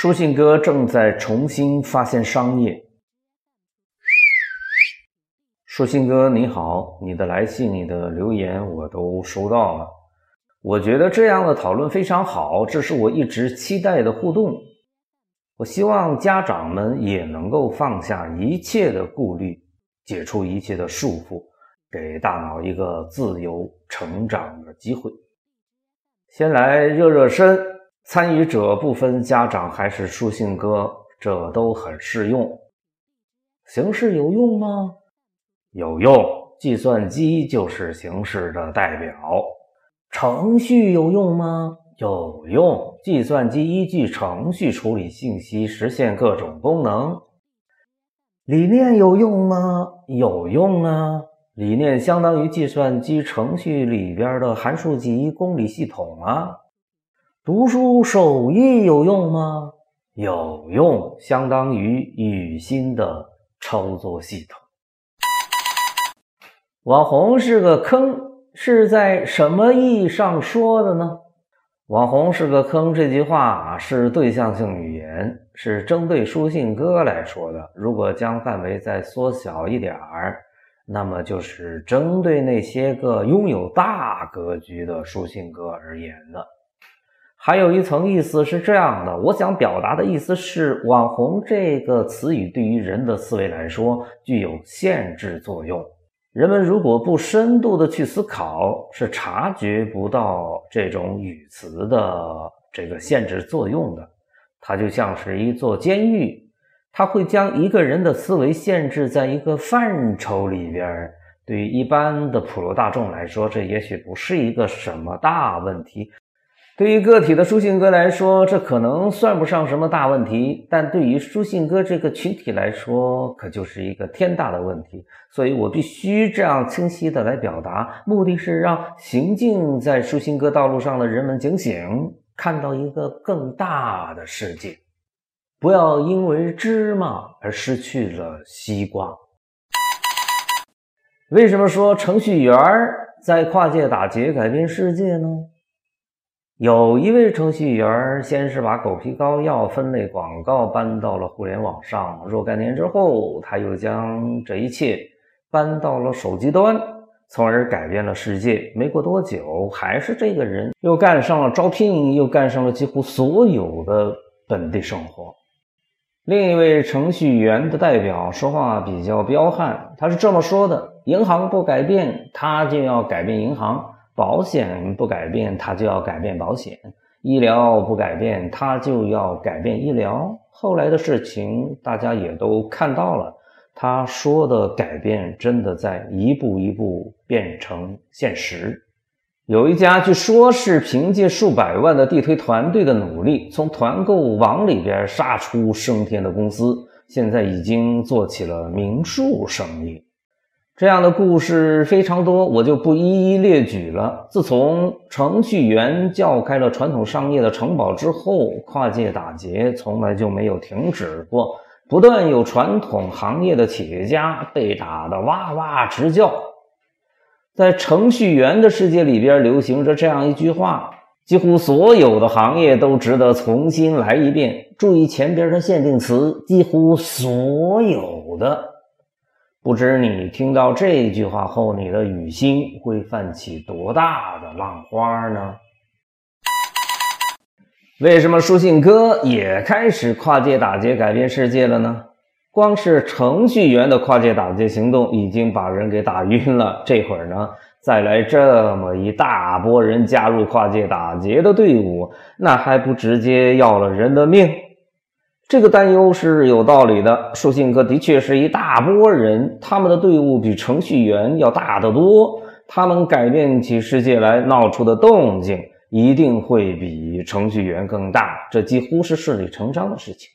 书信哥正在重新发现商业。书信哥你好，你的来信、你的留言我都收到了。我觉得这样的讨论非常好，这是我一直期待的互动。我希望家长们也能够放下一切的顾虑，解除一切的束缚，给大脑一个自由成长的机会。先来热热身。参与者不分家长还是书信哥，这都很适用。形式有用吗？有用。计算机就是形式的代表。程序有用吗？有用。计算机依据程序处理信息，实现各种功能。理念有用吗？有用啊。理念相当于计算机程序里边的函数集、公理系统啊。读书手艺有用吗？有用，相当于语心的操作系统。网红是个坑，是在什么意义上说的呢？网红是个坑这句话是对象性语言，是针对书信哥来说的。如果将范围再缩小一点儿，那么就是针对那些个拥有大格局的书信哥而言的。还有一层意思是这样的，我想表达的意思是，网红这个词语对于人的思维来说具有限制作用。人们如果不深度的去思考，是察觉不到这种语词的这个限制作用的。它就像是一座监狱，它会将一个人的思维限制在一个范畴里边。对于一般的普罗大众来说，这也许不是一个什么大问题。对于个体的书信哥来说，这可能算不上什么大问题，但对于书信哥这个群体来说，可就是一个天大的问题。所以我必须这样清晰的来表达，目的是让行进在书信哥道路上的人们警醒，看到一个更大的世界，不要因为芝麻而失去了西瓜。为什么说程序员在跨界打劫改变世界呢？有一位程序员，先是把狗皮膏药分类广告搬到了互联网上，若干年之后，他又将这一切搬到了手机端，从而改变了世界。没过多久，还是这个人又干上了招聘，又干上了几乎所有的本地生活。另一位程序员的代表说话比较彪悍，他是这么说的：“银行不改变，他就要改变银行。”保险不改变，它就要改变保险；医疗不改变，它就要改变医疗。后来的事情大家也都看到了，他说的改变真的在一步一步变成现实。有一家据说是凭借数百万的地推团队的努力，从团购网里边杀出升天的公司，现在已经做起了民宿生意。这样的故事非常多，我就不一一列举了。自从程序员叫开了传统商业的城堡之后，跨界打劫从来就没有停止过，不断有传统行业的企业家被打得哇哇直叫。在程序员的世界里边，流行着这样一句话：几乎所有的行业都值得重新来一遍。注意前边的限定词，几乎所有的。不知你听到这句话后，你的雨心会泛起多大的浪花呢？为什么书信哥也开始跨界打劫改变世界了呢？光是程序员的跨界打劫行动已经把人给打晕了，这会儿呢，再来这么一大波人加入跨界打劫的队伍，那还不直接要了人的命？这个担忧是有道理的。书信哥的确是一大波人，他们的队伍比程序员要大得多。他们改变起世界来闹出的动静，一定会比程序员更大。这几乎是顺理成章的事情。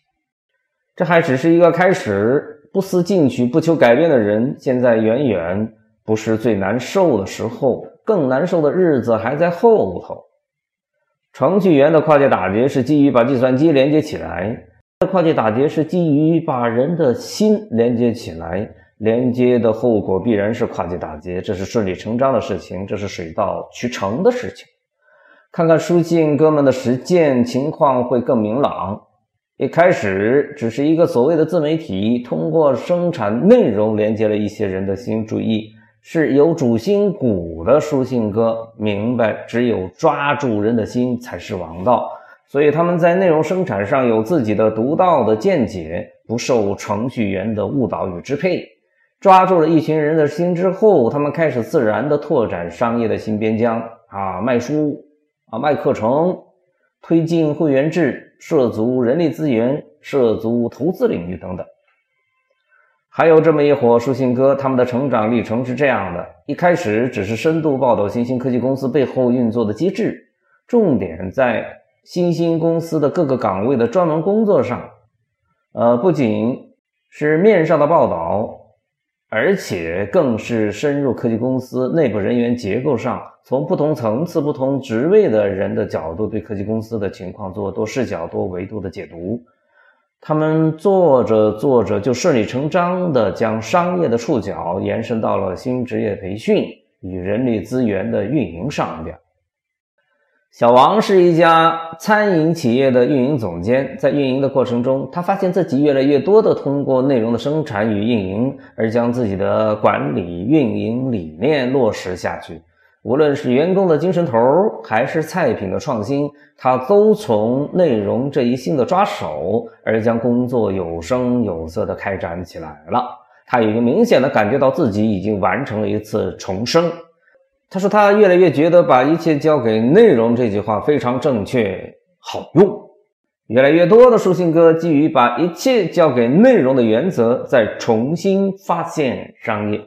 这还只是一个开始。不思进取、不求改变的人，现在远远不是最难受的时候，更难受的日子还在后头。程序员的跨界打劫是基于把计算机连接起来。跨界打劫是基于把人的心连接起来，连接的后果必然是跨界打劫，这是顺理成章的事情，这是水到渠成的事情。看看书信哥们的实践情况会更明朗。一开始只是一个所谓的自媒体，通过生产内容连接了一些人的心。注意，是有主心骨的书信哥明白，只有抓住人的心才是王道。所以他们在内容生产上有自己的独到的见解，不受程序员的误导与支配。抓住了一群人的心之后，他们开始自然的拓展商业的新边疆啊，卖书啊，卖课程，推进会员制，涉足人力资源，涉足投资领域等等。还有这么一伙书信哥，他们的成长历程是这样的：一开始只是深度报道新兴科技公司背后运作的机制，重点在新兴公司的各个岗位的专门工作上，呃，不仅是面上的报道。而且更是深入科技公司内部人员结构上，从不同层次、不同职位的人的角度，对科技公司的情况做多视角、多维度的解读。他们做着做着，就顺理成章地将商业的触角延伸到了新职业培训与人力资源的运营上边。小王是一家餐饮企业的运营总监，在运营的过程中，他发现自己越来越多的通过内容的生产与运营，而将自己的管理运营理念落实下去。无论是员工的精神头，还是菜品的创新，他都从内容这一新的抓手，而将工作有声有色的开展起来了。他已经明显的感觉到自己已经完成了一次重生。他说：“他越来越觉得把一切交给内容这句话非常正确，好用。越来越多的书信哥基于把一切交给内容的原则，在重新发现商业。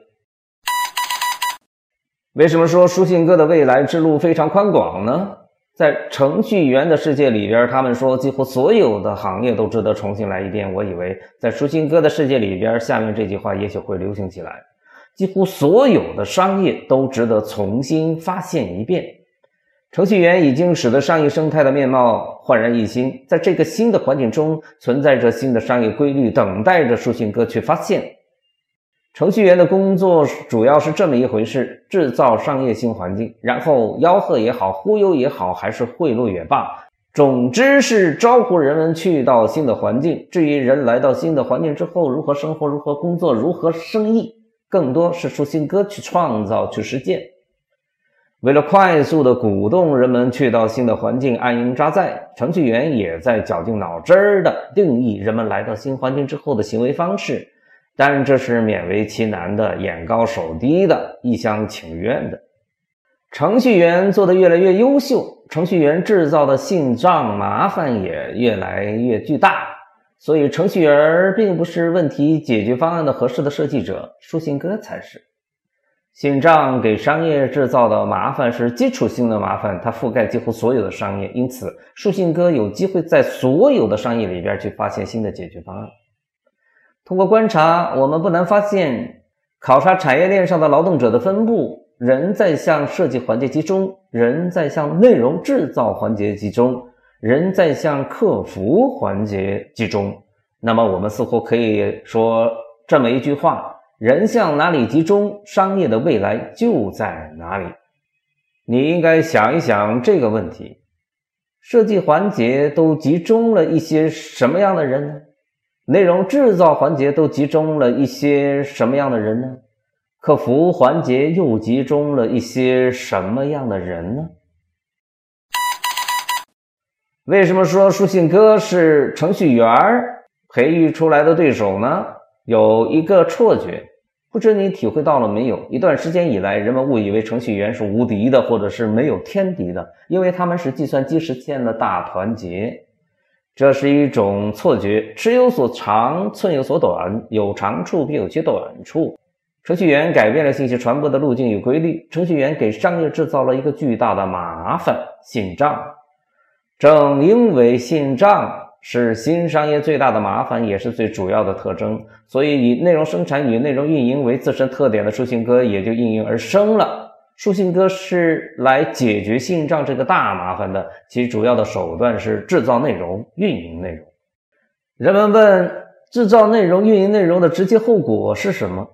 为什么说书信哥的未来之路非常宽广呢？在程序员的世界里边，他们说几乎所有的行业都值得重新来一遍。我以为在书信哥的世界里边，下面这句话也许会流行起来。”几乎所有的商业都值得重新发现一遍。程序员已经使得商业生态的面貌焕然一新，在这个新的环境中，存在着新的商业规律，等待着书信哥去发现。程序员的工作主要是这么一回事：制造商业新环境，然后吆喝也好，忽悠也好，还是贿赂也罢，总之是招呼人们去到新的环境。至于人来到新的环境之后如何生活、如何工作、如何生意，更多是书信哥去创造、去实践。为了快速的鼓动人们去到新的环境安营扎寨，程序员也在绞尽脑汁儿的定义人们来到新环境之后的行为方式。但这是勉为其难的、眼高手低的、一厢情愿的。程序员做得越来越优秀，程序员制造的信账麻烦也越来越巨大。所以，程序员并不是问题解决方案的合适的设计者，书信哥才是。信账给商业制造的麻烦是基础性的麻烦，它覆盖几乎所有的商业，因此，书信哥有机会在所有的商业里边去发现新的解决方案。通过观察，我们不难发现，考察产业链上的劳动者的分布，人在向设计环节集中，人在向内容制造环节集中。人在向客服环节集中，那么我们似乎可以说这么一句话：人向哪里集中，商业的未来就在哪里。你应该想一想这个问题：设计环节都集中了一些什么样的人呢？内容制造环节都集中了一些什么样的人呢？客服环节又集中了一些什么样的人呢？为什么说书信哥是程序员培育出来的对手呢？有一个错觉，不知你体会到了没有？一段时间以来，人们误以为程序员是无敌的，或者是没有天敌的，因为他们是计算机实现的大团结。这是一种错觉，尺有所长，寸有所短，有长处必有其短处。程序员改变了信息传播的路径与规律，程序员给商业制造了一个巨大的麻烦——信账。正因为信账是新商业最大的麻烦，也是最主要的特征，所以以内容生产与内容运营为自身特点的书信哥也就应运而生了。书信哥是来解决信账这个大麻烦的，其主要的手段是制造内容、运营内容。人们问：制造内容、运营内容的直接后果是什么？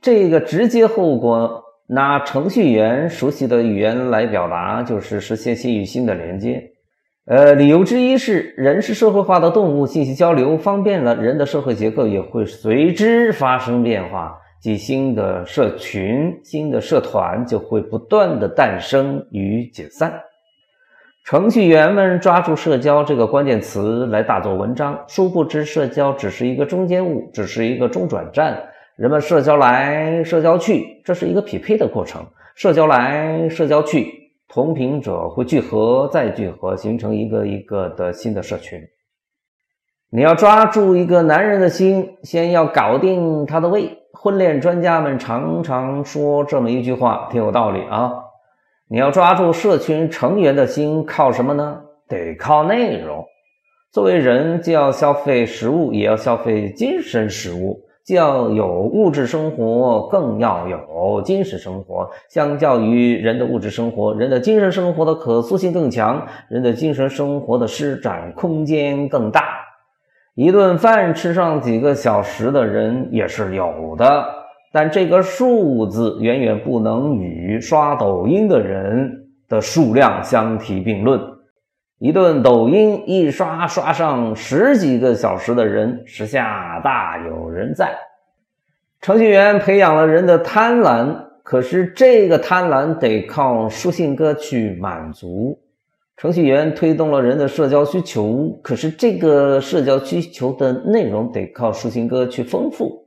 这个直接后果，拿程序员熟悉的语言来表达，就是实现心与心的连接。呃，理由之一是，人是社会化的动物，信息交流方便了，人的社会结构也会随之发生变化，即新的社群、新的社团就会不断的诞生与解散。程序员们抓住社交这个关键词来大做文章，殊不知社交只是一个中间物，只是一个中转站。人们社交来，社交去，这是一个匹配的过程。社交来，社交去，同频者会聚合，再聚合，形成一个一个的新的社群。你要抓住一个男人的心，先要搞定他的胃。婚恋专家们常常说这么一句话，挺有道理啊。你要抓住社群成员的心，靠什么呢？得靠内容。作为人，既要消费食物，也要消费精神食物；既要有物质生活，更要有精神生活。相较于人的物质生活，人的精神生活的可塑性更强，人的精神生活的施展空间更大。一顿饭吃上几个小时的人也是有的。但这个数字远远不能与刷抖音的人的数量相提并论。一顿抖音一刷刷上十几个小时的人，时下大有人在。程序员培养了人的贪婪，可是这个贪婪得靠书信哥去满足。程序员推动了人的社交需求，可是这个社交需求的内容得靠书信哥去丰富。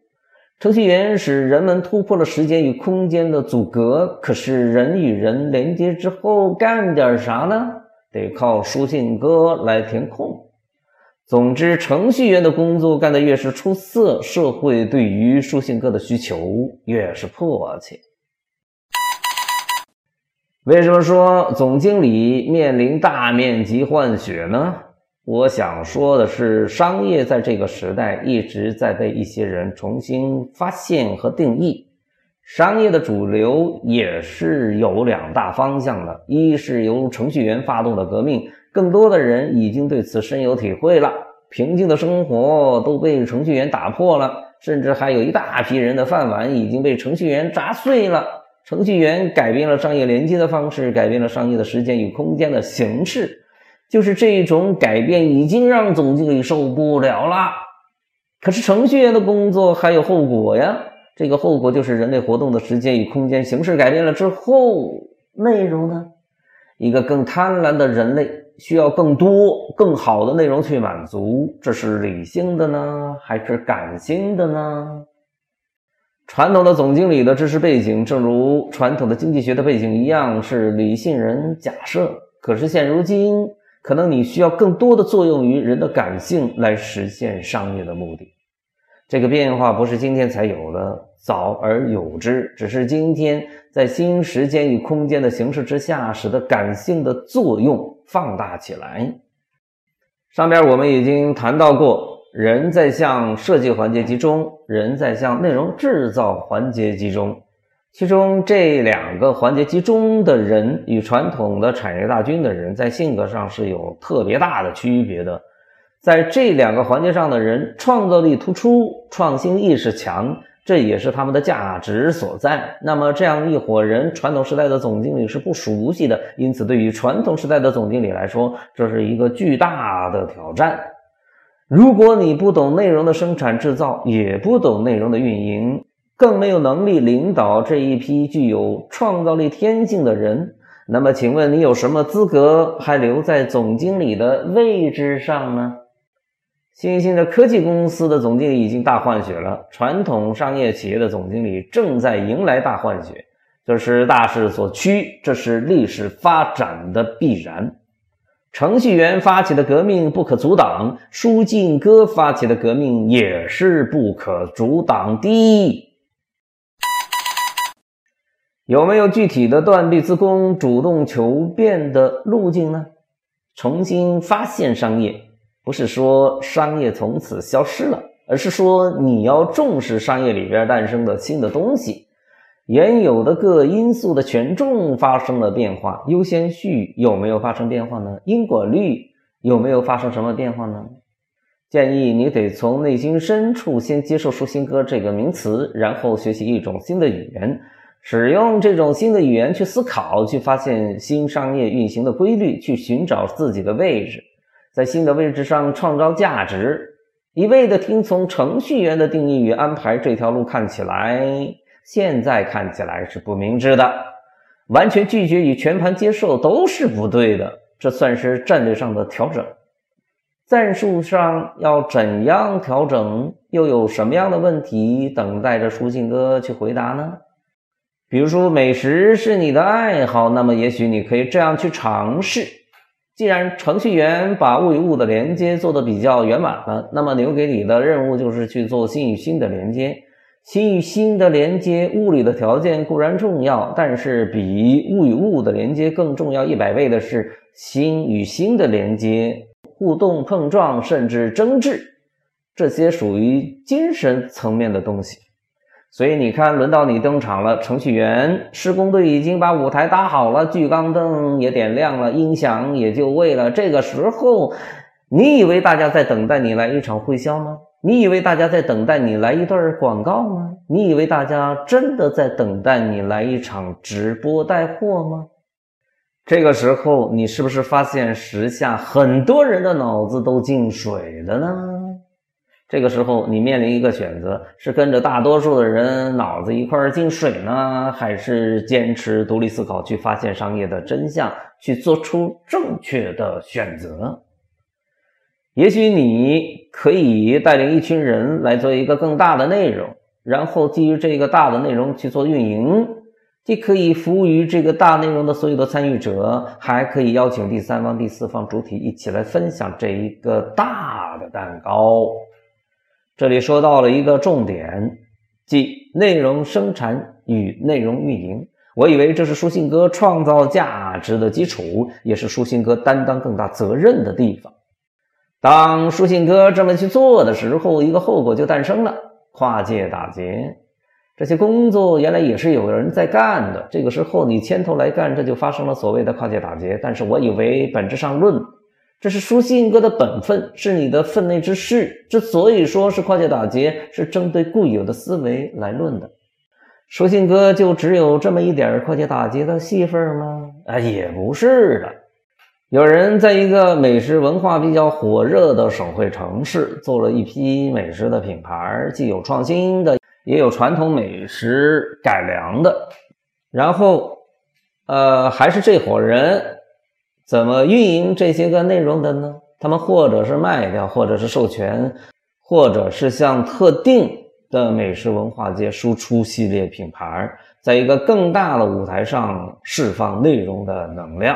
程序员使人们突破了时间与空间的阻隔，可是人与人连接之后干点啥呢？得靠书信哥来填空。总之，程序员的工作干得越是出色，社会对于书信哥的需求越是迫切。为什么说总经理面临大面积换血呢？我想说的是，商业在这个时代一直在被一些人重新发现和定义。商业的主流也是有两大方向的：一是由程序员发动的革命，更多的人已经对此深有体会了。平静的生活都被程序员打破了，甚至还有一大批人的饭碗已经被程序员砸碎了。程序员改变了商业连接的方式，改变了商业的时间与空间的形式。就是这种改变已经让总经理受不了了。可是程序员的工作还有后果呀，这个后果就是人类活动的时间与空间形式改变了之后，内容呢？一个更贪婪的人类需要更多、更好的内容去满足，这是理性的呢，还是感性的呢？传统的总经理的知识背景，正如传统的经济学的背景一样，是理性人假设。可是现如今。可能你需要更多的作用于人的感性来实现商业的目的。这个变化不是今天才有的，早而有之，只是今天在新时间与空间的形式之下，使得感性的作用放大起来。上边我们已经谈到过，人在向设计环节集中，人在向内容制造环节集中。其中这两个环节集中的人与传统的产业大军的人在性格上是有特别大的区别的。在这两个环节上的人，创造力突出，创新意识强，这也是他们的价值所在。那么这样一伙人，传统时代的总经理是不熟悉的，因此对于传统时代的总经理来说，这是一个巨大的挑战。如果你不懂内容的生产制造，也不懂内容的运营。更没有能力领导这一批具有创造力天性的人，那么，请问你有什么资格还留在总经理的位置上呢？新兴的科技公司的总经理已经大换血了，传统商业企业的总经理正在迎来大换血，这是大势所趋，这是历史发展的必然。程序员发起的革命不可阻挡，书信哥发起的革命也是不可阻挡的。有没有具体的断臂自宫、主动求变的路径呢？重新发现商业，不是说商业从此消失了，而是说你要重视商业里边诞生的新的东西。原有的各因素的权重发生了变化，优先序有没有发生变化呢？因果律有没有发生什么变化呢？建议你得从内心深处先接受“舒心歌”这个名词，然后学习一种新的语言。使用这种新的语言去思考，去发现新商业运行的规律，去寻找自己的位置，在新的位置上创造价值。一味的听从程序员的定义与安排，这条路看起来现在看起来是不明智的。完全拒绝与全盘接受都是不对的。这算是战略上的调整。战术上要怎样调整？又有什么样的问题等待着书信哥去回答呢？比如说，美食是你的爱好，那么也许你可以这样去尝试。既然程序员把物与物的连接做得比较圆满了，那么留给你的任务就是去做心与心的连接。心与心的连接，物理的条件固然重要，但是比物与物的连接更重要一百倍的是心与心的连接，互动、碰撞，甚至争执，这些属于精神层面的东西。所以你看，轮到你登场了，程序员施工队已经把舞台搭好了，聚光灯也点亮了，音响也就位了。这个时候，你以为大家在等待你来一场会销吗？你以为大家在等待你来一段广告吗？你以为大家真的在等待你来一场直播带货吗？这个时候，你是不是发现时下很多人的脑子都进水了呢？这个时候，你面临一个选择：是跟着大多数的人脑子一块进水呢，还是坚持独立思考，去发现商业的真相，去做出正确的选择？也许你可以带领一群人来做一个更大的内容，然后基于这个大的内容去做运营，既可以服务于这个大内容的所有的参与者，还可以邀请第三方、第四方主体一起来分享这一个大的蛋糕。这里说到了一个重点，即内容生产与内容运营。我以为这是书信哥创造价值的基础，也是书信哥担当更大责任的地方。当书信哥这么去做的时候，一个后果就诞生了：跨界打劫。这些工作原来也是有人在干的，这个时候你牵头来干，这就发生了所谓的跨界打劫。但是我以为本质上论。这是书信哥的本分，是你的分内之事。之所以说是跨界打劫，是针对固有的思维来论的。书信哥就只有这么一点跨界打劫的戏份吗？啊，也不是的。有人在一个美食文化比较火热的省会城市，做了一批美食的品牌，既有创新的，也有传统美食改良的。然后，呃，还是这伙人。怎么运营这些个内容的呢？他们或者是卖掉，或者是授权，或者是向特定的美食文化界输出系列品牌，在一个更大的舞台上释放内容的能量。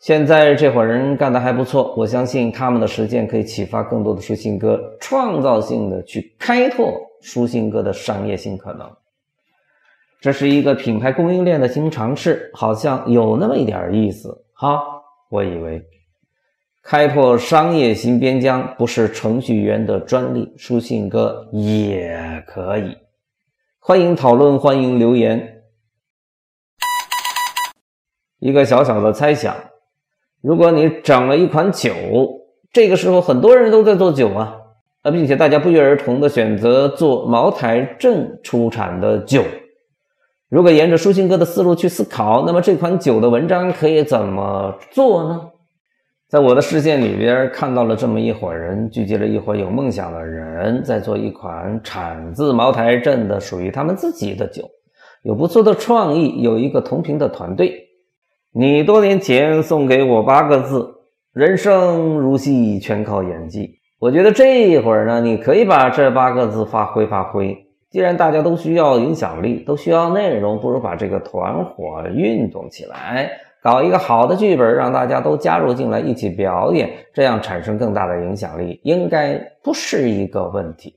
现在这伙人干得还不错，我相信他们的实践可以启发更多的书信哥，创造性的去开拓书信哥的商业新可能。这是一个品牌供应链的新尝试，好像有那么一点意思。好，我以为开拓商业新边疆不是程序员的专利，书信哥也可以。欢迎讨论，欢迎留言。一个小小的猜想：如果你整了一款酒，这个时候很多人都在做酒啊，啊，并且大家不约而同的选择做茅台镇出产的酒。如果沿着舒心哥的思路去思考，那么这款酒的文章可以怎么做呢？在我的视线里边看到了这么一伙人，聚集了一伙有梦想的人，在做一款产自茅台镇的属于他们自己的酒，有不错的创意，有一个同频的团队。你多年前送给我八个字：人生如戏，全靠演技。我觉得这一会儿呢，你可以把这八个字发挥发挥。既然大家都需要影响力，都需要内容，不如把这个团伙运动起来，搞一个好的剧本，让大家都加入进来一起表演，这样产生更大的影响力，应该不是一个问题。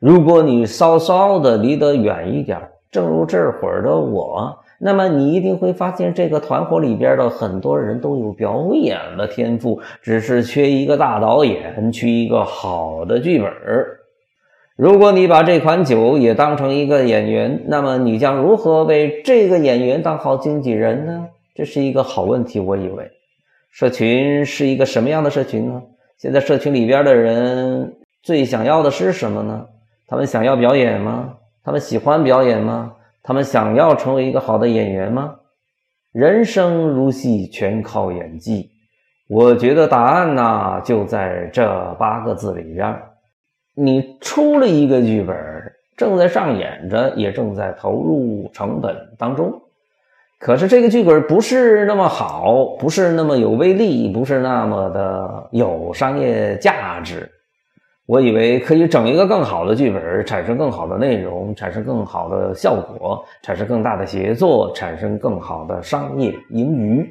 如果你稍稍的离得远一点，正如这会儿的我，那么你一定会发现这个团伙里边的很多人都有表演的天赋，只是缺一个大导演，缺一个好的剧本。如果你把这款酒也当成一个演员，那么你将如何为这个演员当好经纪人呢？这是一个好问题。我以为，社群是一个什么样的社群呢？现在社群里边的人最想要的是什么呢？他们想要表演吗？他们喜欢表演吗？他们想要成为一个好的演员吗？人生如戏，全靠演技。我觉得答案呢，就在这八个字里边。你出了一个剧本，正在上演着，也正在投入成本当中。可是这个剧本不是那么好，不是那么有威力，不是那么的有商业价值。我以为可以整一个更好的剧本，产生更好的内容，产生更好的效果，产生更大的协作，产生更好的商业盈余。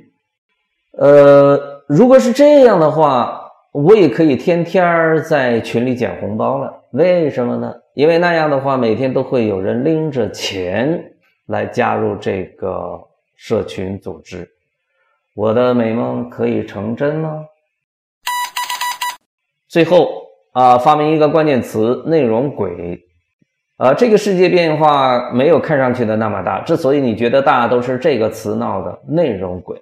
呃，如果是这样的话，我也可以天天在群里捡红包了。为什么呢？因为那样的话，每天都会有人拎着钱来加入这个社群组织。我的美梦可以成真吗？最后啊，发明一个关键词：内容鬼。呃，这个世界变化没有看上去的那么大。之所以你觉得大，都是这个词闹的。内容鬼。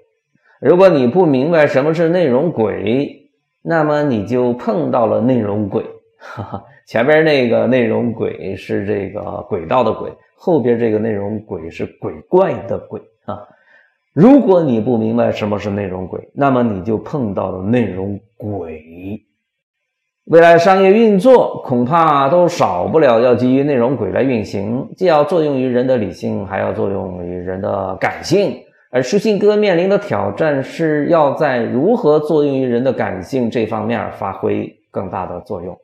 如果你不明白什么是内容鬼，那么你就碰到了内容鬼。哈哈，前边那个内容鬼是这个轨道的鬼，后边这个内容鬼是鬼怪的鬼啊。如果你不明白什么是内容鬼，那么你就碰到了内容鬼。未来商业运作恐怕都少不了要基于内容鬼来运行，既要作用于人的理性，还要作用于人的感性。而书信哥面临的挑战是要在如何作用于人的感性这方面发挥更大的作用。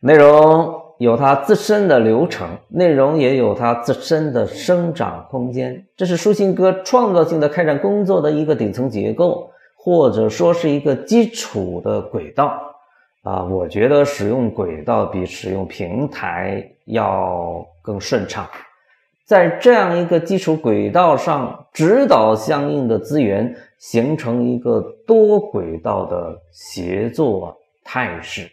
内容有它自身的流程，内容也有它自身的生长空间，这是书信哥创造性的开展工作的一个顶层结构，或者说是一个基础的轨道。啊，我觉得使用轨道比使用平台要更顺畅。在这样一个基础轨道上指导相应的资源，形成一个多轨道的协作态势。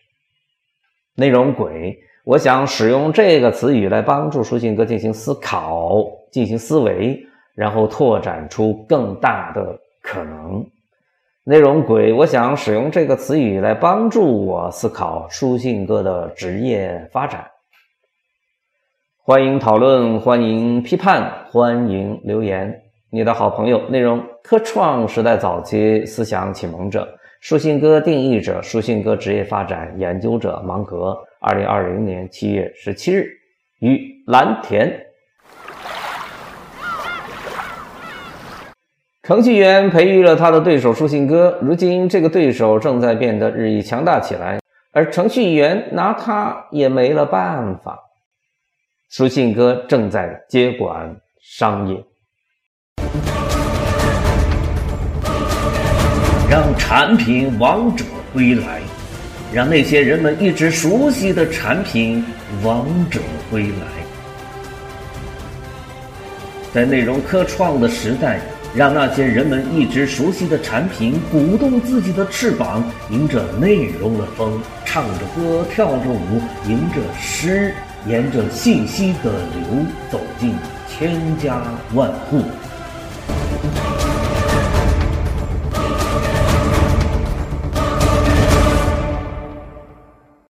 内容轨，我想使用这个词语来帮助书信哥进行思考、进行思维，然后拓展出更大的可能。内容轨，我想使用这个词语来帮助我思考书信哥的职业发展。欢迎讨论，欢迎批判，欢迎留言。你的好朋友，内容科创时代早期思想启蒙者，书信哥定义者，书信哥职业发展研究者，芒格。二零二零年七月十七日，于蓝田。程序员培育了他的对手书信哥，如今这个对手正在变得日益强大起来，而程序员拿他也没了办法。书信哥正在接管商业，让产品王者归来，让那些人们一直熟悉的产品王者归来。在内容科创的时代，让那些人们一直熟悉的产品鼓动自己的翅膀，迎着内容的风，唱着歌，跳着舞，迎着诗。沿着信息的流走进千家万户。